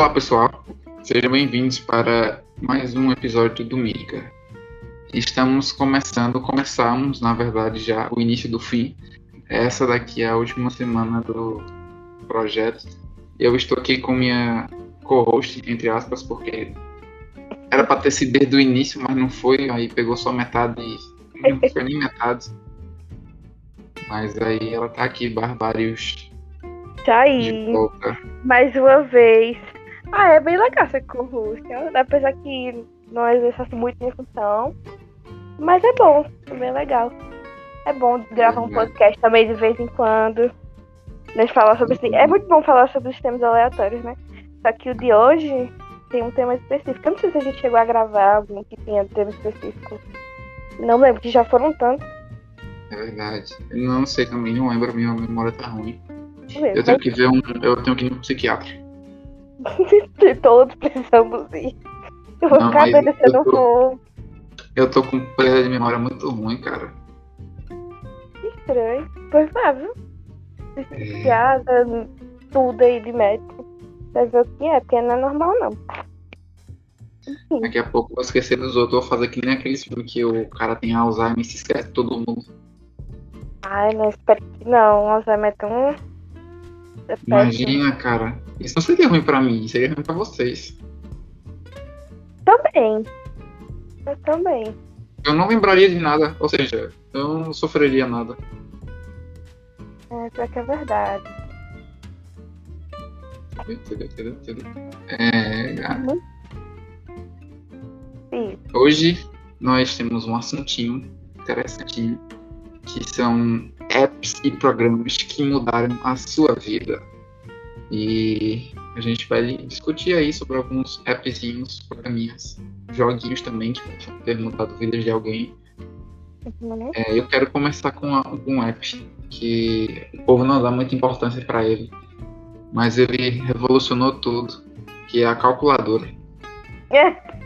Olá pessoal, sejam bem-vindos para mais um episódio do Mítica. Estamos começando, começamos na verdade já o início do fim. Essa daqui é a última semana do projeto. Eu estou aqui com minha co-host, entre aspas, porque era para ter sido desde o início, mas não foi, aí pegou só metade, não foi nem metade. Mas aí ela tá aqui, Barbários. Tá aí, mais uma vez. Ah, é bem legal ser co-host, apesar que não exerce muito minha função. Mas é bom, é bem legal. É bom gravar um uhum. podcast também de vez em quando. Né, falar sobre assim. É muito bom falar sobre os temas aleatórios, né? Só que o de hoje tem um tema específico. Eu não sei se a gente chegou a gravar algum que tenha tema específico. Não lembro, que já foram tantos. É verdade. Eu não sei também, não lembro, minha memória tá ruim. Eu tenho que ver um. Eu tenho que ir no psiquiatra. Todos precisamos ir. Eu vou ficar vendo se eu não for. Eu tô com perda de memória muito ruim, cara. Estranho. Pois vá, viu? É... tudo aí de médico. Pra ver o que é, porque não é normal não. Enfim. Daqui a pouco eu vou esquecer dos outros, eu vou fazer que nem aqueles filmes que o cara tem Alzheimer e se esquece de todo mundo. Ai, não, espero que não. O Alzheimer é tão. É Imagina, cara. Isso não seria ruim pra mim, seria ruim pra vocês. Também. Eu também. Eu não lembraria de nada, ou seja, eu não sofreria nada. É, pior que é verdade. É, uhum. Hoje nós temos um assuntinho interessantinho que são apps e programas que mudaram a sua vida. E a gente vai discutir aí sobre alguns appzinhos, programinhas, joguinhos também que podem ter mudado a vida de alguém. É, eu quero começar com, um app que o povo não dá muita importância para ele, mas ele revolucionou tudo, que é a calculadora.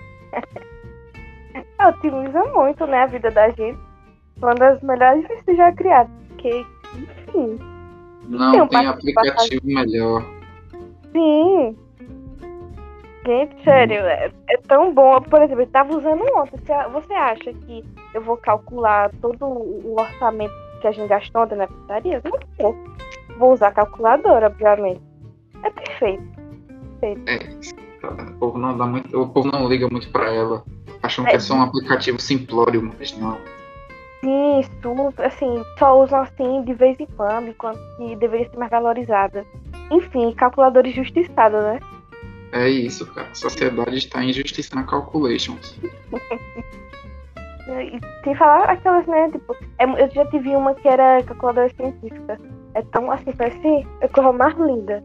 Otimiza muito, né, a vida da gente. Uma das melhores que já criadas, porque, enfim. Não tem, um tem aplicativo melhor. Sim. Gente, sério, é, é, tão bom. Por exemplo, eu tava usando ontem. Você acha que eu vou calcular todo o orçamento que a gente gastou ontem na pizzaria? Não vou. Vou usar a calculadora, obviamente. É perfeito. perfeito. É, o povo não dá muito. O povo não liga muito pra ela. Acham é. que é só um aplicativo simplório, mas não. Sim, super, assim, só usam assim de vez em quando, enquanto que deveria ser mais valorizada. Enfim, calculadora injustiçada, né? É isso, cara. A sociedade está injustiçando calculations. e sem falar aquelas, né, tipo, é, eu já tive uma que era calculadora científica. É tão assim, parece a coisa mais linda.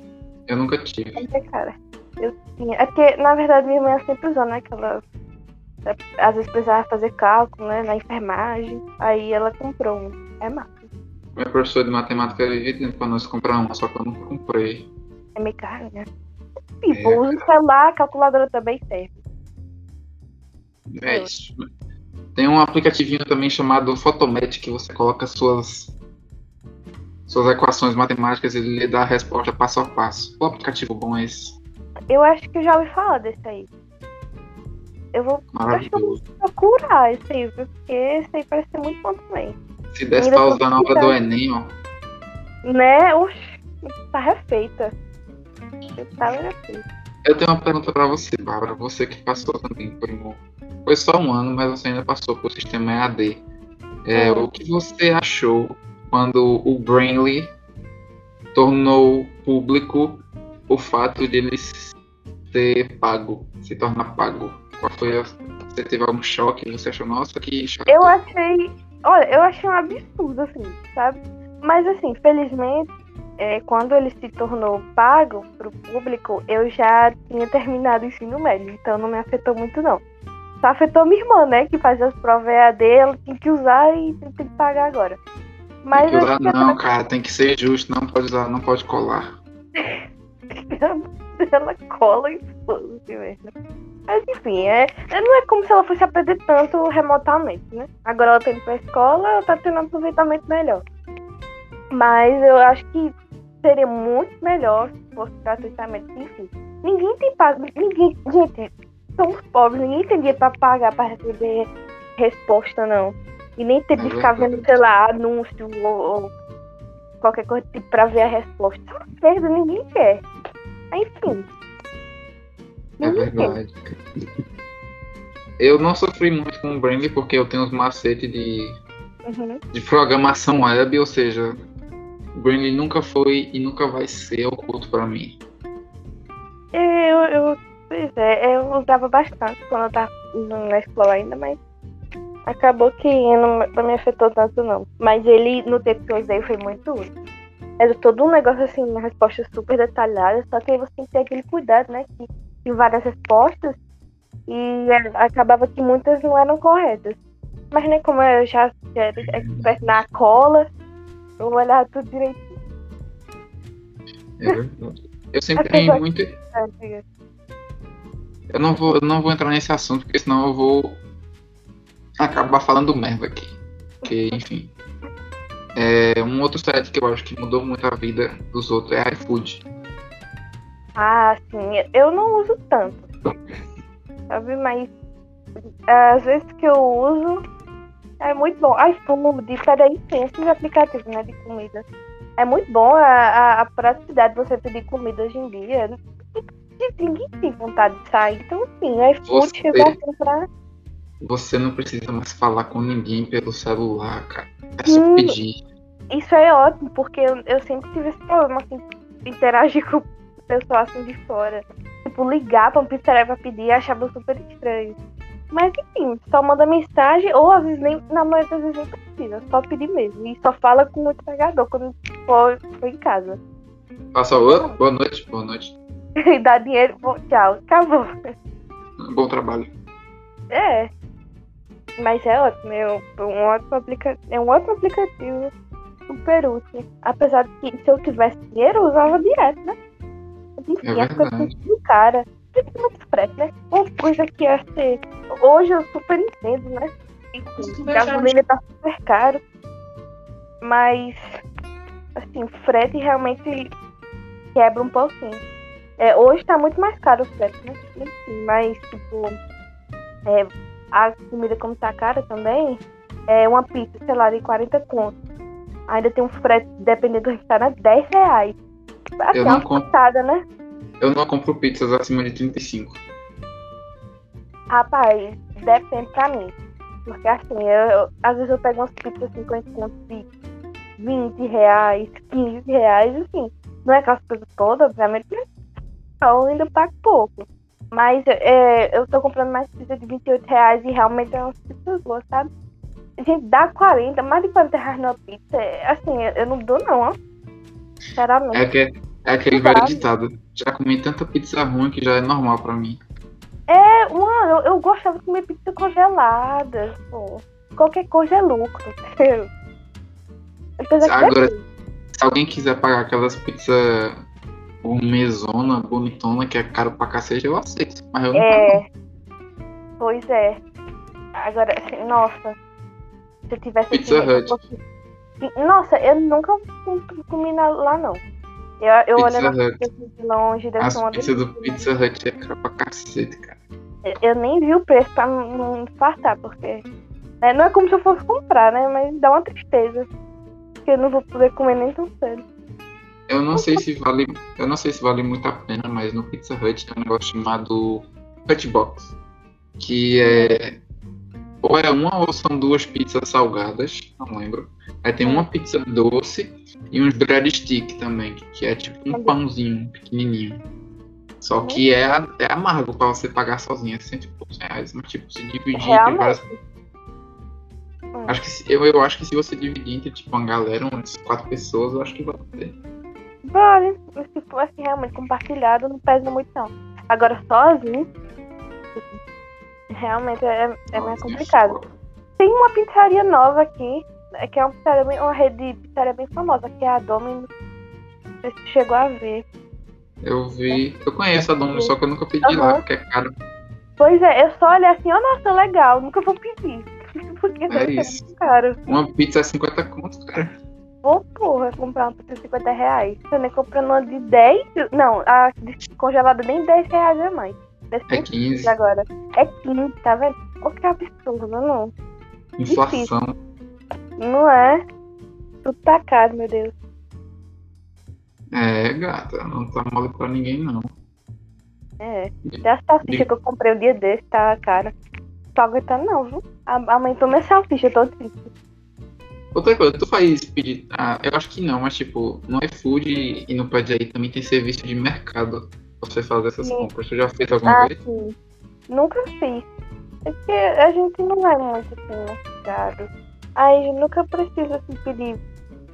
Eu nunca tive. É, cara. Eu tinha. É porque, na verdade, minha mãe sempre usou, né? Aquela. Às vezes precisava fazer cálculo, né? Na enfermagem. Aí ela comprou um. É massa. Meu professor de matemática vivia dizendo pra nós comprar uma, só que eu não comprei. É meio caro, né? Tipo, é, o celular, a calculadora também serve. É isso. Tem um aplicativinho também chamado Photomat que você coloca suas suas equações matemáticas e ele lhe dá a resposta passo a passo. O aplicativo bom é esse. Eu acho que eu já ouvi falar desse aí. Eu vou, acho que eu vou procurar esse aí, porque esse aí parece ser muito bom também. Se desse pra usar na hora do Enem, ó. Né? Oxi, tá refeita. Tá refeita. Eu tenho uma pergunta pra você, Bárbara. Você que passou também por um. Foi só um ano, mas você ainda passou por sistema EAD. É, O que você achou quando o Brainly tornou público o fato de ele ser pago, se tornar pago? Qual foi a... Você teve algum choque? Você achou, nossa, que choque? Eu achei. Olha, eu achei um absurdo, assim, sabe? Mas, assim, felizmente, é, quando ele se tornou pago pro público, eu já tinha terminado o ensino médio, então não me afetou muito, não. Só afetou minha irmã, né? Que fazia as provas EAD, ela tinha que usar e tem que pagar agora. Mas tem que usar, não, cara, tem que ser justo, não pode usar, não pode colar. ela cola e foda-se mesmo. Mas enfim, é, é, não é como se ela fosse aprender tanto remotamente, né? Agora ela tá indo pra escola, ela tá tendo um aproveitamento melhor. Mas eu acho que seria muito melhor se fosse gratuitamente, enfim. Ninguém tem pago. Ninguém. Gente, somos pobres, ninguém tem dinheiro pra pagar pra receber resposta, não. E nem ter de ficar vendo, sei lá, anúncio ou, ou qualquer coisa tipo, pra ver a resposta. Isso é uma perda, ninguém quer. Enfim. É verdade. Eu não sofri muito com o Brand porque eu tenho os macetes de, uhum. de programação web, ou seja, o Brand nunca foi e nunca vai ser oculto para mim. Eu, eu, pois é, eu usava bastante quando eu tava na escola ainda, mas acabou que não, não me afetou tanto não. Mas ele, no tempo que eu usei, foi muito útil. Era todo um negócio assim, uma resposta super detalhada, só que aí você tem que ter aquele cuidado, né? Que tem várias respostas e acabava que muitas não eram corretas. Mas né, como eu já era expert na cola, eu olhava tudo direitinho. É verdade. Eu sempre tenho muito. Eu não, vou, eu não vou entrar nesse assunto, porque senão eu vou acabar falando merda aqui. Porque, enfim. É, um outro site que eu acho que mudou muito a vida dos outros é iFood. Ah, sim. Eu não uso tanto. Sabe, mas às vezes que eu uso é muito bom. iFood, peraí, tem esses aplicativos né, de comida. É muito bom a, a, a praticidade de você pedir comida hoje em dia. Ninguém tem vontade de sair. Então, sim, o iFood chegou assim pra. Você não precisa mais falar com ninguém pelo celular, cara. É só hum, pedir. Isso é ótimo, porque eu, eu sempre tive esse problema, assim, interagir com o pessoal assim de fora. Tipo, ligar pra um pizzaria pra pedir achava super estranho. Mas enfim, só manda mensagem, ou às vezes nem, na maioria das vezes nem precisa, só pedir mesmo. E só fala com o entregador quando for, for em casa. Passa outro, boa noite, boa noite. e dá dinheiro, bom, tchau, acabou. Bom trabalho. É. Mas é ótimo, é um ótimo aplicativo. É um ótimo aplicativo super útil. Apesar de que se eu tivesse dinheiro, eu usava direto, né? Enfim, é as coisas muito cara. Principalmente frete, né? Uma coisa que ia ser. Hoje eu super entendo, né? Enfim, gasolina tá super caro. Mas assim, frete realmente quebra um pouquinho. É, hoje tá muito mais caro o frete, né? Enfim, mas tipo. É, a comida como tá cara também, é uma pizza, sei lá, de 40 contos. Ainda tem um frete, dependendo do restaurante, 10 reais. Assim, eu não compro, né? Eu não compro pizzas acima de 35. Rapaz, depende pra mim. Porque assim, eu, eu, às vezes eu pego umas pizzas 50 contos de 20 reais, 15 reais, assim. Não é aquelas coisas todas, obviamente, eu ainda pago pouco. Mas é, eu tô comprando mais pizza de 28 reais e realmente é umas pizzas boas, sabe? Gente, dá 40, mais de 40 reais na pizza, assim, eu não dou não, ó. Sinceramente. É, que, é aquele velho ditado. Já comi tanta pizza ruim que já é normal pra mim. É, mano, eu, eu gostava de comer pizza congelada, pô. Qualquer coisa é lucro? Agora, se alguém quiser pagar aquelas pizzas mesona, bonitona, que é caro pra cacete, eu aceito. Mas eu não É. Pago. Pois é. Agora, assim, nossa. Se eu tivesse. Pizza Hut. Fosse... Nossa, eu nunca comi lá, não. Eu, eu olhando de longe, deve As uma pizza do Pizza Hut é caro pra cacete, cara. Eu nem vi o preço pra não fartar, porque. Né, não é como se eu fosse comprar, né? Mas dá uma tristeza. Porque eu não vou poder comer nem tão cedo. Eu não sei se vale. Eu não sei se vale muito a pena, mas no Pizza Hut tem um negócio chamado Hutbox. Que é. Ou é uma ou são duas pizzas salgadas, não lembro. Aí tem uma pizza doce e uns breadstick também, que é tipo um pãozinho pequenininho. Só que é, é amargo pra você pagar sozinha, é cento e poucos reais. Mas tipo, se dividir entre várias. Hum. Acho que se, eu, eu acho que se você dividir entre tipo uma galera, umas quatro pessoas, eu acho que vai ter. Vale. Se for assim, realmente compartilhado, não pesa muito não. Agora, sozinho, realmente é, é mais complicado. Tem uma pizzaria nova aqui, é que é uma, pizzaria uma rede de pizzaria bem famosa, que é a Domino. Se chegou a ver. Eu vi. Eu conheço a Domino, só que eu nunca pedi uhum. lá, porque é caro. Pois é, eu só olhei assim, oh nossa, legal, nunca vou pedir. Porque é isso. caro. Uma pizza é 50 contos, cara. Vou, porra, comprar uma por 50 reais. Você nem comprando uma de 10. Não, a congelada nem 10 reais é mais. É 15. Agora. É 15, tá vendo? O que absurdo, não. Inflação. Difícil. Não é? Tudo tá caro, meu Deus. É, gata, não tá mole pra ninguém, não. É. Até a salsicha que eu comprei o dia desse tá cara. Tô aguentando não, viu? Aumentou minha salsicha, tô triste. Outra coisa, tu faz pedir. Ah, eu acho que não, mas tipo, no iFood e no Pad aí também tem serviço de mercado você fazer essas sim. compras. Tu já fez alguma ah, vez? Sim. Nunca fiz. É porque a gente não vai muito assim no mercado. Aí nunca precisa assim, pedir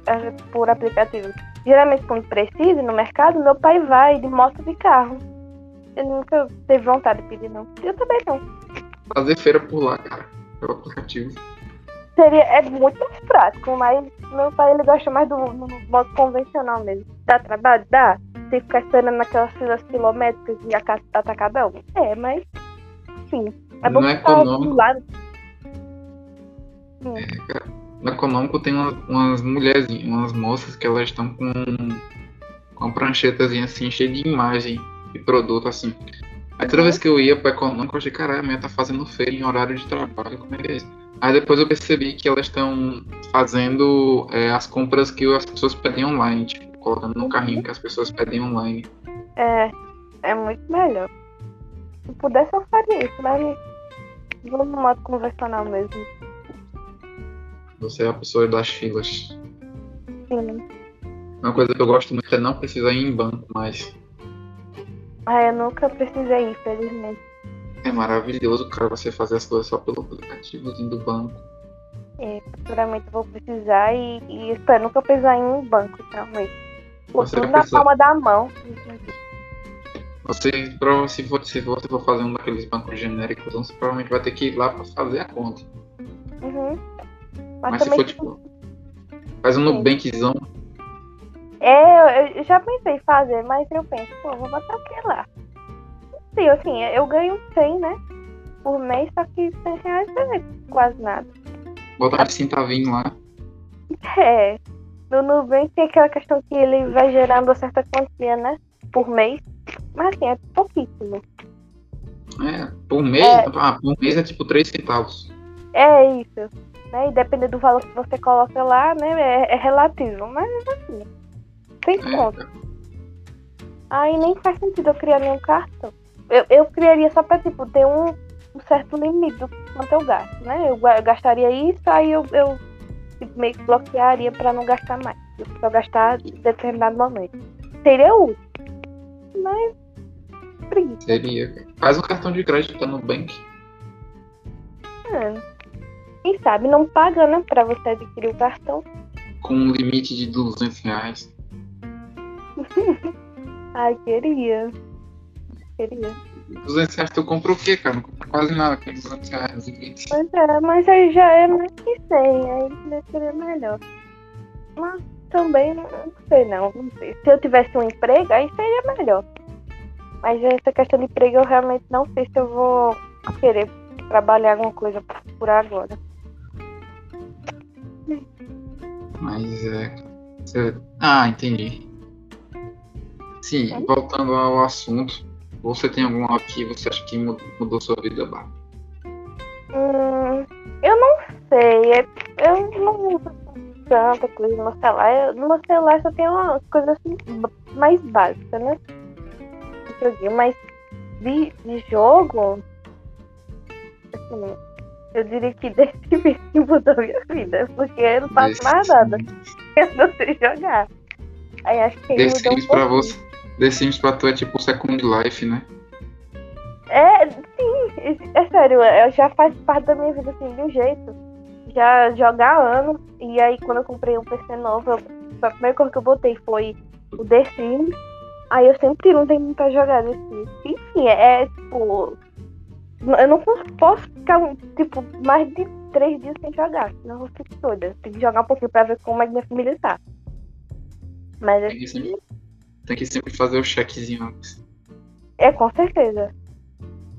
eh, por aplicativo. Geralmente quando precisa no mercado, meu pai vai de moto de carro. Eu nunca teve vontade de pedir, não. Eu também não. Fazer feira por lá, cara. Pelo aplicativo. Seria, é muito mais prático, mas meu pai ele gosta mais do, do modo convencional mesmo. Dá trabalho? Dá. Tem que ficar esperando naquelas filas quilométricas de atacadão? É, mas. Enfim. É bom não é econômico. Lado. É, no econômico tem umas, umas mulheres, umas moças que elas estão com, com uma pranchetazinha assim, cheia de imagem e produto assim. Aí toda vez que eu ia pro econômico, eu achei, caralho, a minha tá fazendo feira em horário de trabalho, como é que é isso? Aí depois eu percebi que elas estão fazendo é, as compras que as pessoas pedem online, tipo, colocando no carrinho que as pessoas pedem online. É, é muito melhor. Se pudesse eu faria isso, mas vou no modo convencional mesmo. Você é a pessoa das filas. Sim. Uma coisa que eu gosto muito é não precisar ir em banco mais. Ah, eu nunca precisei, infelizmente. É maravilhoso, cara, você fazer as coisas só pelo aplicativozinho do banco. É, futuramente vou precisar e, e espero nunca precisar em um banco, realmente. Você tudo na precisa... palma da mão. Você, se, for, se você for fazer um daqueles bancos genéricos, você provavelmente vai ter que ir lá pra fazer a conta. Uhum. Mas, Mas se for, tipo, faz um Nubankzão, é, eu já pensei em fazer, mas eu penso, pô, vou botar o que lá? Sim, assim, eu ganho 100, né? Por mês, só que 100 reais não é quase nada. Botar de centavinho lá. É. No Nubank tem aquela questão que ele vai gerando uma certa quantia, né? Por mês. Mas assim, é pouquíssimo. É, por mês? É, ah, por mês é tipo 3 centavos. É isso. Né? E dependendo do valor que você coloca lá, né? É, é relativo. Mas assim, sem conta. Aí nem faz sentido eu criar nenhum cartão. Eu, eu criaria só pra, tipo, ter um, um certo limite do quanto eu gasto, né? Eu, eu gastaria isso, aí eu, eu meio que bloquearia pra não gastar mais. Eu só gastar em determinado momento. Seria útil. Mas. Preguiça. Seria. Faz um cartão de crédito no Nubank. É. Quem sabe não paga, né? Pra você adquirir o cartão. Com um limite de 200 reais. Ai, queria. Queria. 200 reais tu compra o quê, cara? Não compra quase nada com 200 reais. Pois é, mas aí já é mais que 100, aí seria melhor. Mas também não sei não, não sei. Se eu tivesse um emprego, aí seria melhor. Mas essa questão de emprego eu realmente não sei se eu vou querer trabalhar alguma coisa por agora. Mas é. Ah, entendi. Sim, voltando ao assunto, você tem algum app que você acha que mudou sua vida, Bárbara? Hum, eu não sei. É, eu não uso tanta coisa no meu celular. No meu celular só tem uma coisa assim mais básica, né? Mas de, de jogo, assim, eu diria que desse vídeo mudou minha vida, porque eu não faço mais nada. Eu não sei jogar. Aí acho que ele mudou um pra você The Sims pra tu é tipo Second Life, né? É, sim, é sério, é, já faz parte da minha vida assim, de um jeito. Já jogar há anos, e aí quando eu comprei um PC novo, eu, a primeira coisa que eu botei foi o The Sims. Aí eu sempre não tenho pra jogar Sims. Enfim, é, é tipo. Eu não posso ficar, tipo, mais de três dias sem jogar, senão eu vou ficar toda. Tem que jogar um pouquinho pra ver como é que minha família tá. Mas assim. Tem que sempre fazer o checkzinho antes. É, com certeza.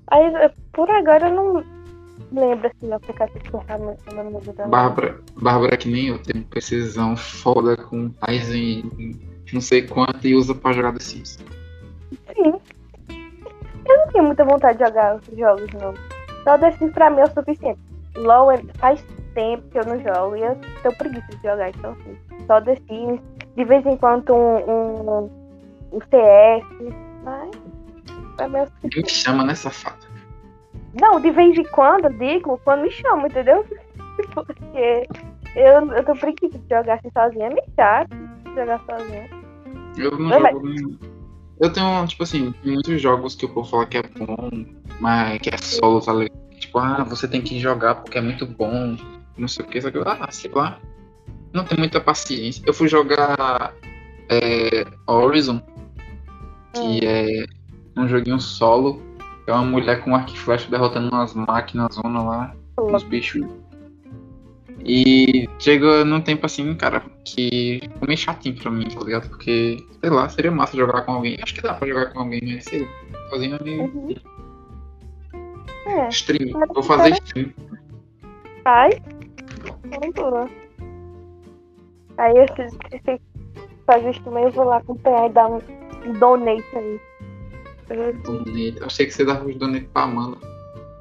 Aí, por agora, eu não, lembra assim, o aplicativo que eu no meu Bárbara, Bárbara que nem eu, tem precisão foda com Ryzen não sei quanto e usa pra jogar The Sims. Sim. Eu não tenho muita vontade de jogar jogos, não. Só The Sims pra mim é o suficiente. LOL é, faz tempo que eu não jogo e eu tenho preguiça de jogar, então assim. Só The Sims, de vez em quando um, um, um CS, mas é o suficiente. Me chama nessa faca. Não, de vez em quando, digo, quando me chama, entendeu? Porque eu, eu tô preguiça de jogar assim sozinha, é meio chato jogar sozinha. Eu não mas, jogo. Eu tenho, tipo assim, muitos jogos que eu vou falar que é bom, mas que é solo, tá ligado? Tipo, ah, você tem que jogar porque é muito bom, não sei o que, só que, ah, sei lá. Não tem muita paciência. Eu fui jogar é, Horizon, que é um joguinho solo. É uma mulher com arco e flecha derrotando umas máquinas zona lá, uns bichos. E chega num tempo assim, cara, que ficou meio chatinho pra mim, tá ligado? Porque, sei lá, seria massa jogar com alguém. Acho que dá pra jogar com alguém, mas sei lá, sozinho é meio. Uhum. É, stream. Vou fazer stream. Faz? Vamos Aí eu se fazer stream, eu vou lá acompanhar e dar um donate aí. Donate. Eu achei que você dava os donate pra Amanda.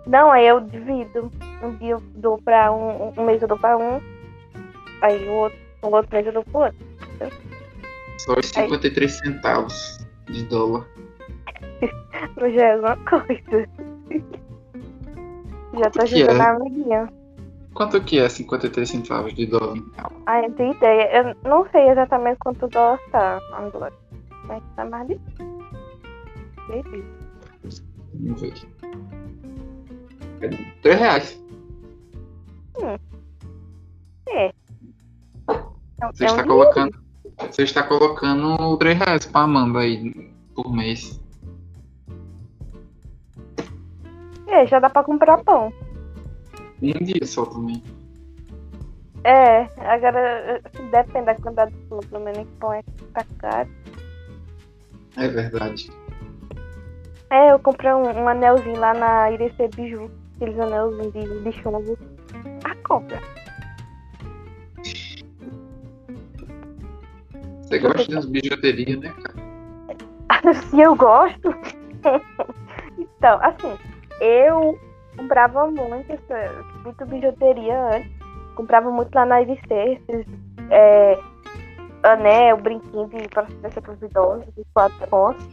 Não, aí eu divido. Um dia eu dou pra um, um mês eu dou pra um, aí o outro, o outro mês eu dou pro outro. Só os 53 aí... centavos de dólar. Não já é alguma coisa. já tô ajudando é? a amiguinha. Quanto que é 53 centavos de dólar? Ah, eu tenho ideia. Eu não sei exatamente quanto o dólar tá agora. Mas tá mais de. Vamos ver. É 3 reais. Hum. É. Você é está um colocando. Você está colocando 3 reais pra Amanda aí por mês. É, já dá pra comprar pão. Um dia só também. É, agora depende da quantidade de pão, pelo menos pão é tá caro. É verdade. É, eu comprei um, um anelzinho lá na Irecê Biju, aqueles anelzinhos de, de chumbo. A compra. Você gosta das bijuterias, né, cara? Sim, eu gosto. então, assim, eu comprava muito, muito bijuteria antes. Comprava muito lá na IVC, esses é, anel, brinquinho de procedência para os idosos, de quatro pontos.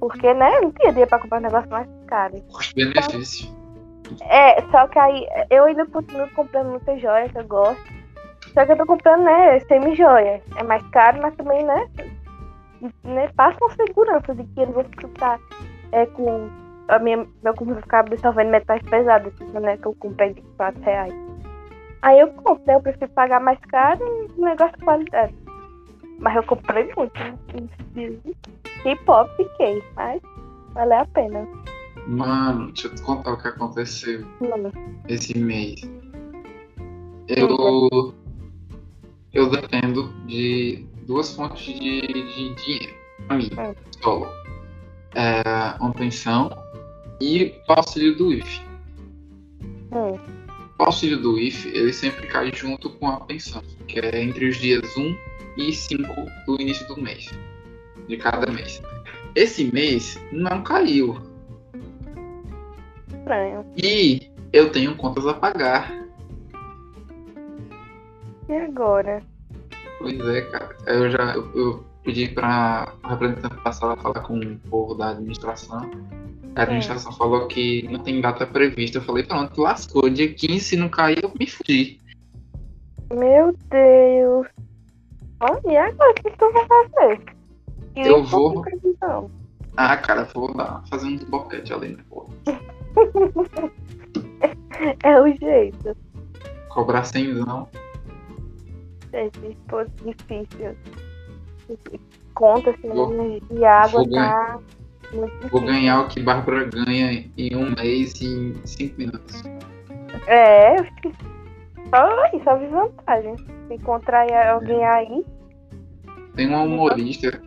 Porque, né, não tinha dinheiro para comprar um negócio mais caro. Custo-benefício. É, só que aí eu ainda continuo comprando muita joia que eu gosto. Só que eu tô comprando, né, semi-joia. É mais caro, mas também, né, né passa uma segurança de que eu não vou ficar é, com a minha, meu computador ficar absorvendo metais pesados, né, que eu comprei de 4 reais. Aí eu compro, né, eu prefiro pagar mais caro e um negócio de qualidade. Mas eu comprei muito, né, K-pop fiquei, mas valeu a pena. Mano, deixa eu te contar o que aconteceu Mano. esse mês. Eu eu dependo de duas fontes de, de dinheiro para mim, é. solo. É, uma pensão e o auxílio do IF. É. O auxílio do IF, ele sempre cai junto com a pensão, que é entre os dias 1 e 5 do início do mês, de cada mês. Esse mês não caiu. Estranho. E eu tenho contas a pagar. E agora? Pois é, cara. Eu já eu, eu pedi para o representante passar a falar com o povo da administração. A administração é. falou que não tem data prevista. Eu falei, pronto, lascou. Dia 15, se não cair, eu me fudi. Meu Deus. Olha, e agora o que tu vai fazer? E eu vou. Ah, cara, vou dar, fazer uns boquete ali, né, pô. é o jeito. Cobrar sem não é difícil. Conta assim, vou, de água vou tá difícil. Vou ganhar o que Bárbara ganha em um mês e em cinco minutos. É, só, só vi vantagem. Se encontrar alguém aí. Tem uma humorista,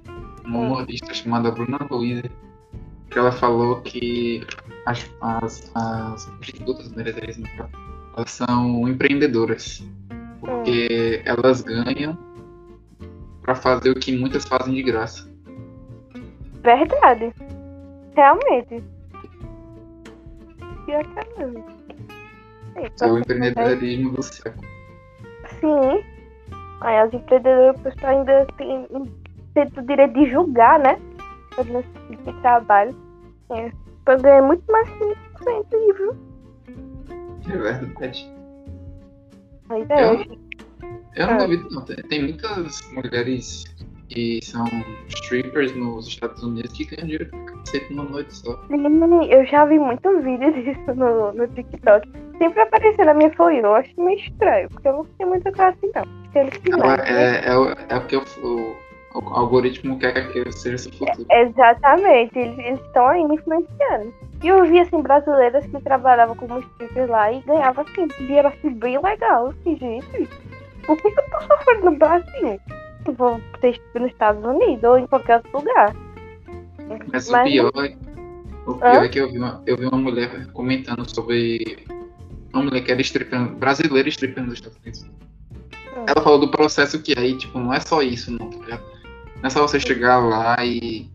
uma hum. humorista chamada Bruna Luiza, que ela falou que as, as, as prostitutas meretrizes, elas são empreendedoras. Porque hum. elas ganham para fazer o que muitas fazem de graça. Verdade. Realmente. Que é mesmo. É o empreendedorismo do século. Sim. Aí as empreendedoras ainda têm, têm o direito de julgar, né? De trabalho. É, pra ganhar muito mais 5% aí, viu? É verdade. Pois é. Eu, eu não é. duvido, não. Tem muitas mulheres que são strippers nos Estados Unidos que ganham dinheiro cacete numa noite só. Sim, eu já vi muitos vídeos disso no, no TikTok. Sempre apareceu na minha folha, eu acho meio estranho, porque eu não tenho muita classe então. Ela é, é, o, é o que eu, o, o algoritmo quer que aquilo seja seu futuro. exatamente, eles estão aí me influenciando. E eu vi assim, brasileiras que trabalhavam como strippers lá e ganhavam assim, dinheiro assim bem legal. Assim, gente, por que, que eu tô sofrendo no Brasil? Eu vou ter nos Estados Unidos ou em qualquer outro lugar. Mas, Mas... o pior, é, o pior é que eu vi, uma, eu vi uma mulher comentando sobre uma mulher que era stripper, brasileira stripper nos Estados Unidos. Hum. Ela falou do processo que aí, tipo, não é só isso, não, tá ligado? Não é só você chegar lá e,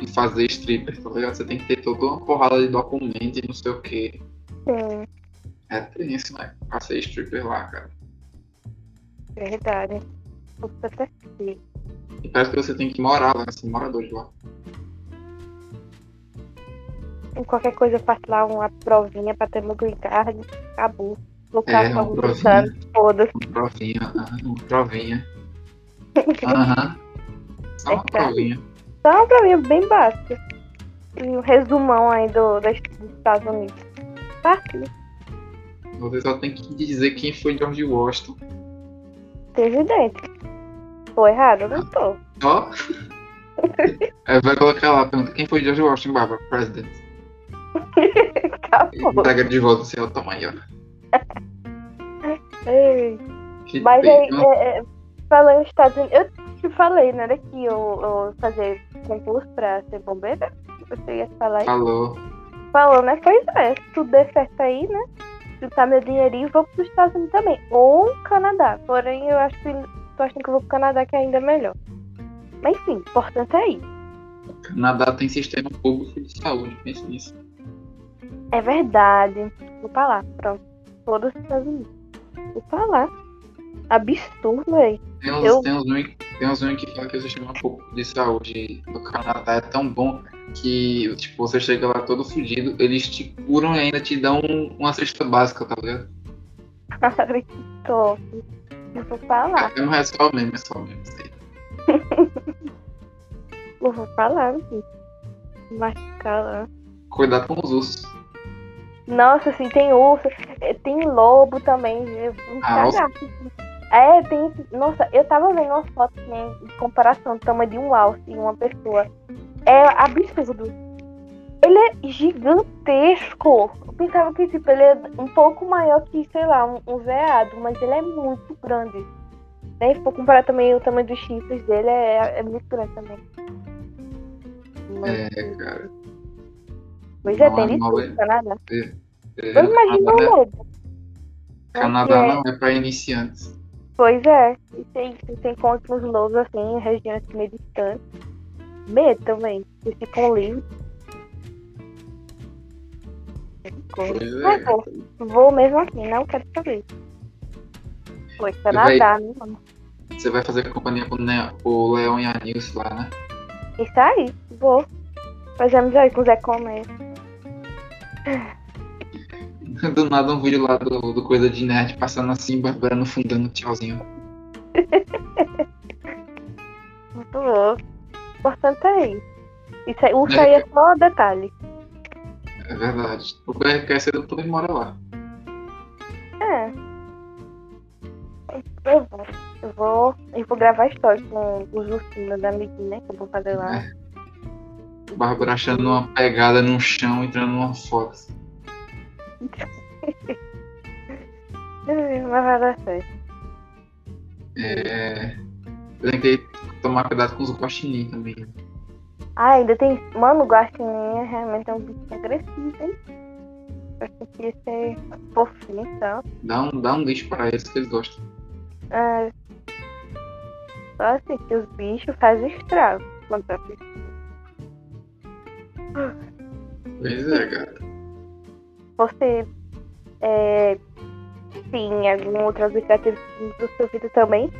e fazer stripper, tá ligado? Você tem que ter toda uma porrada de documento e não sei o que. Sim. É tenso, né? Passei stripper lá, cara. Verdade. Puta E parece que você tem que morar lá, assim, morador de lá. Em qualquer coisa eu faço lá uma provinha pra ter green card. Acabou. Vou é, uma provinha. Foda-se. Uma provinha, uma provinha. Aham. Só uma provinha. Só uma provinha bem básica. E um resumão aí do, dos Estados Unidos. Fácil. Você só tem que dizer quem foi George Washington. Evidente. Tô errado? Não tô. Ó. é, vai colocar lá, pergunta quem foi George Washington, Barbara, president. Acabou. Pega de volta o seu tamanho. Mas aí, é, é, falando nos Estados Unidos, eu te falei, não era que eu, eu fazer concurso pra ser bombeira? Você ia falar Falou. Falou, né? Pois é, se tudo der certo aí, né? juntar meu dinheirinho e vou para os Estados Unidos também. Ou Canadá. Porém, eu acho que tô achando que eu vou pro Canadá, que é ainda melhor. Mas enfim, o importante é ir. Canadá tem sistema público de saúde, pense nisso. É verdade. Vou lá, pronto. Todos os Estados Unidos. Vou lá. Absurdo, velho. Tem uns, eu... tem uns, tem uns que falam que o sistema de saúde do Canadá é tão bom que, tipo, você chega lá todo fudido, eles te curam e ainda te dão uma cesta básica, tá ligado? Ai, que top. Eu vou falar. É, não é só mesmo, é só mesmo. Eu vou falar. Vai ficar lá. Cuidado com os ursos. Nossa, assim, tem urso, é, tem lobo também. Ah, É, tem. Nossa, eu tava vendo uma foto né, de comparação do tamanho de um alce e uma pessoa é absurdo. Ele é gigantesco. Eu pensava que tipo, ele é um pouco maior que, sei lá, um, um veado, mas ele é muito grande. Né? Se for comparar também o tamanho dos chifres dele, é, é muito grande também. Mas, é, cara. Pois é, tem de tudo, é... Canadá. É, é, eu imagino o lobo. Canadá não é para iniciantes. Pois é, e tem, tem encontra uns lobos assim, em regiões meio distantes medo também. Eles ficam livres. Mas vou. Vou mesmo assim, não quero saber. Foi Canadá, né, mano? Você vai fazer companhia com o Leão e a Nilce lá, né? Isso aí, vou. Fazemos aí com o Zé Comer. Do nada um vídeo lá do, do Coisa de Nerd passando assim, Bárbara no fundando, tchauzinho. Muito louco importante é isso. Isso aí, isso aí é só detalhe. É verdade. O BRQS cedo também mora lá. É. Eu vou. Eu vou, eu vou gravar história com os ursinhos da amiguinha, né? Que eu vou fazer lá. É. Bárbara achando uma pegada no chão, entrando numa foto. Mas vai dar certo. É. Eu tentei tomar cuidado com os guaxinins também. Ah, ainda tem. Mano, o guaxinim realmente é um bicho agressivo, hein? Eu achei que ia ser fofinho e tal. Dá um, dá um lixo pra eles que eles gostam. É. Só assim que os bichos fazem estrago a pessoa. Pois é, cara. Você é, tem algum outro aplicativo do seu vida também?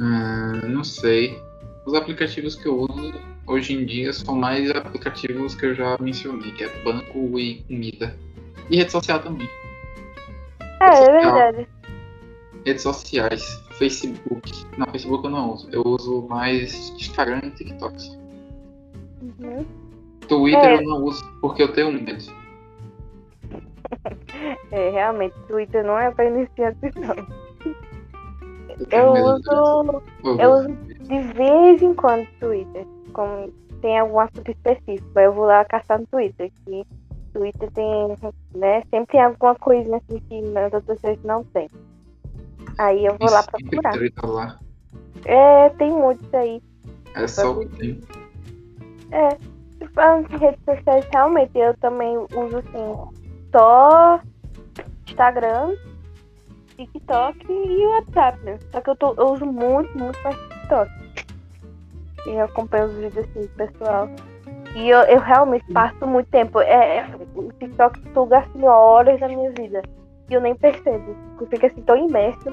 Ah, não sei. Os aplicativos que eu uso hoje em dia são mais aplicativos que eu já mencionei, que é banco e comida. E rede social também. É, é verdade. Redes sociais, Facebook. Não, Facebook eu não uso. Eu uso mais Instagram e TikTok. Uhum. Twitter É. eu não uso porque eu tenho medo. É, realmente, Twitter não é pra iniciantes, não. Eu Eu uso eu uso de vez em quando Twitter. Como tem algum assunto específico. Aí eu vou lá caçar no Twitter. Que Twitter tem, né? Sempre tem alguma coisinha assim que nas outras redes não tem. Aí eu vou lá procurar. lá. É, tem muitos aí. É só o que tem. É. Falando de redes sociais, realmente, eu também uso assim, só Instagram, TikTok e WhatsApp, né? Só que eu, tô, eu uso muito, muito mais TikTok. E eu acompanho os vídeos assim pessoal. E eu, eu realmente passo muito tempo. É, é, o TikTok tô gastando horas da minha vida. E eu nem percebo. Eu fico assim tão imerso.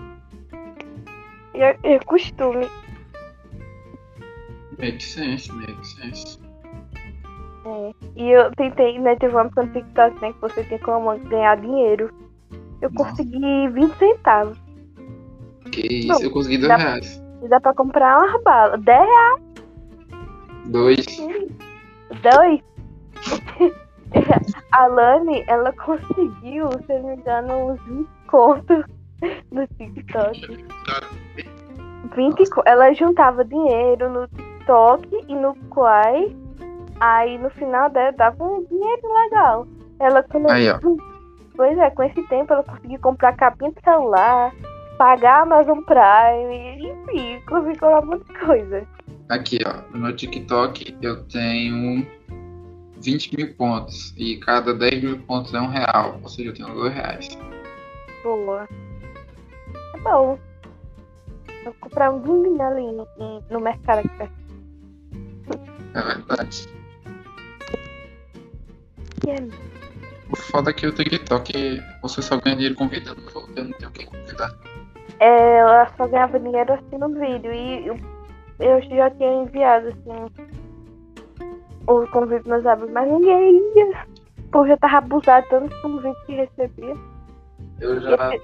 E é, é costume. Make sense, make sense. É. E eu tentei, né? Teve uma época no TikTok, né? Que você tinha como ganhar dinheiro. Eu Nossa. consegui 20 centavos. Que isso, Não, eu consegui dois dá- reais. E dá pra comprar uma bala. 10 reais, Dois. dois. A Lani, ela conseguiu, se eu não me engano, uns 20 contos no TikTok. 20 co- Ela juntava dinheiro no TikTok e no Quai. Aí no final dela dava um dinheiro legal. Ela quando Aí, ó. Pois é, com esse tempo ela conseguiu comprar capinha de celular, pagar Amazon Prime, enfim, conseguiu comprar muita coisa. Aqui, ó. No meu TikTok eu tenho 20 mil pontos. E cada 10 mil pontos é um real. Ou seja, eu tenho dois reais. Boa. É bom. Vou comprar um guindinho ali no, no- no mercado aqui perto. É verdade. É O foda é que o TikTok você só ganha dinheiro convidando. Eu não tenho quem convidar. É, ela só ganhava dinheiro assim no vídeo e eu, eu já tinha enviado assim o convite nos abos, mas ninguém ia. Pô, já tava abusado tanto vídeo que recebia. Eu já,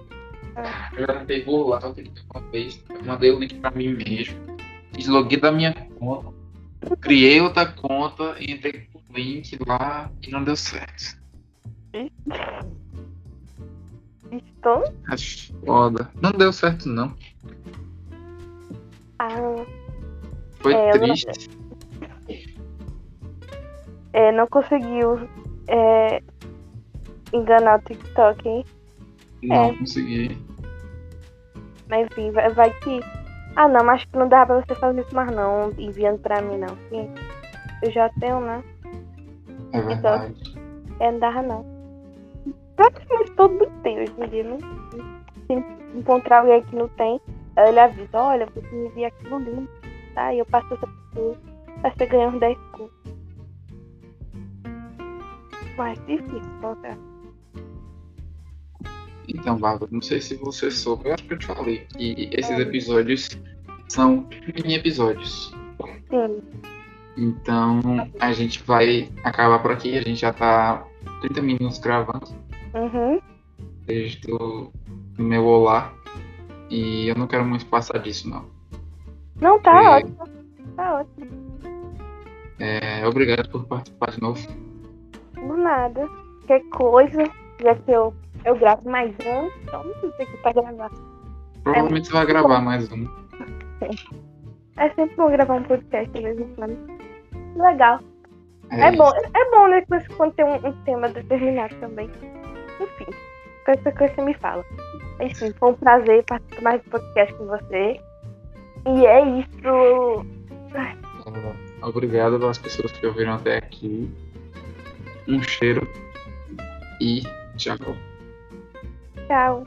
eu já tentei burlar o TikTok uma vez. Eu mandei o link pra mim mesmo. Desloguei da minha conta. Criei outra conta e entrei link lá e não deu certo. Estou. Acho foda. Não deu certo, não. Ah, Foi É, eu não- triste. é, não conseguiu é, enganar o TikTok, hein? Não consegui. Mas enfim, vai, vai que. Ah não, mas acho que não dá pra você fazer isso mais não, enviando pra mim não. porque Eu já tenho, né? É verdade. É, não dava não. Praticamente todo mundo tem hoje em dia, né? Se encontrar alguém que não tem, ele avisa, olha, você me envia aquilo lindo, tá? E eu passo essa pessoa. Aí você ganha uns 10 contos. Mas difícil colocar. Então, Bárbara, não sei se você soube, eu acho que eu te falei que esses episódios são mini episódios. Sim. Então, a gente vai acabar por aqui. A gente já tá 30 minutos gravando Uhum. desde o meu olá. E eu não quero muito passar disso, não. Não, tá E- ótimo. Tá ótimo. É, obrigado por participar de novo. Por nada. Qualquer coisa, já que eu, eu gravo mais um, então não sei aqui pra gravar. Provavelmente você vai gravar mais um. É sempre bom gravar um podcast em quando. Legal. É, isso. bom, é bom, né? Quando quando tem um, um tema determinado também. Enfim, qualquer coisa você me fala. Enfim, foi um prazer participar mais do podcast com você. E é isso. Obrigado pelas pessoas que ouviram até aqui. Um cheiro e tchau. Tchau.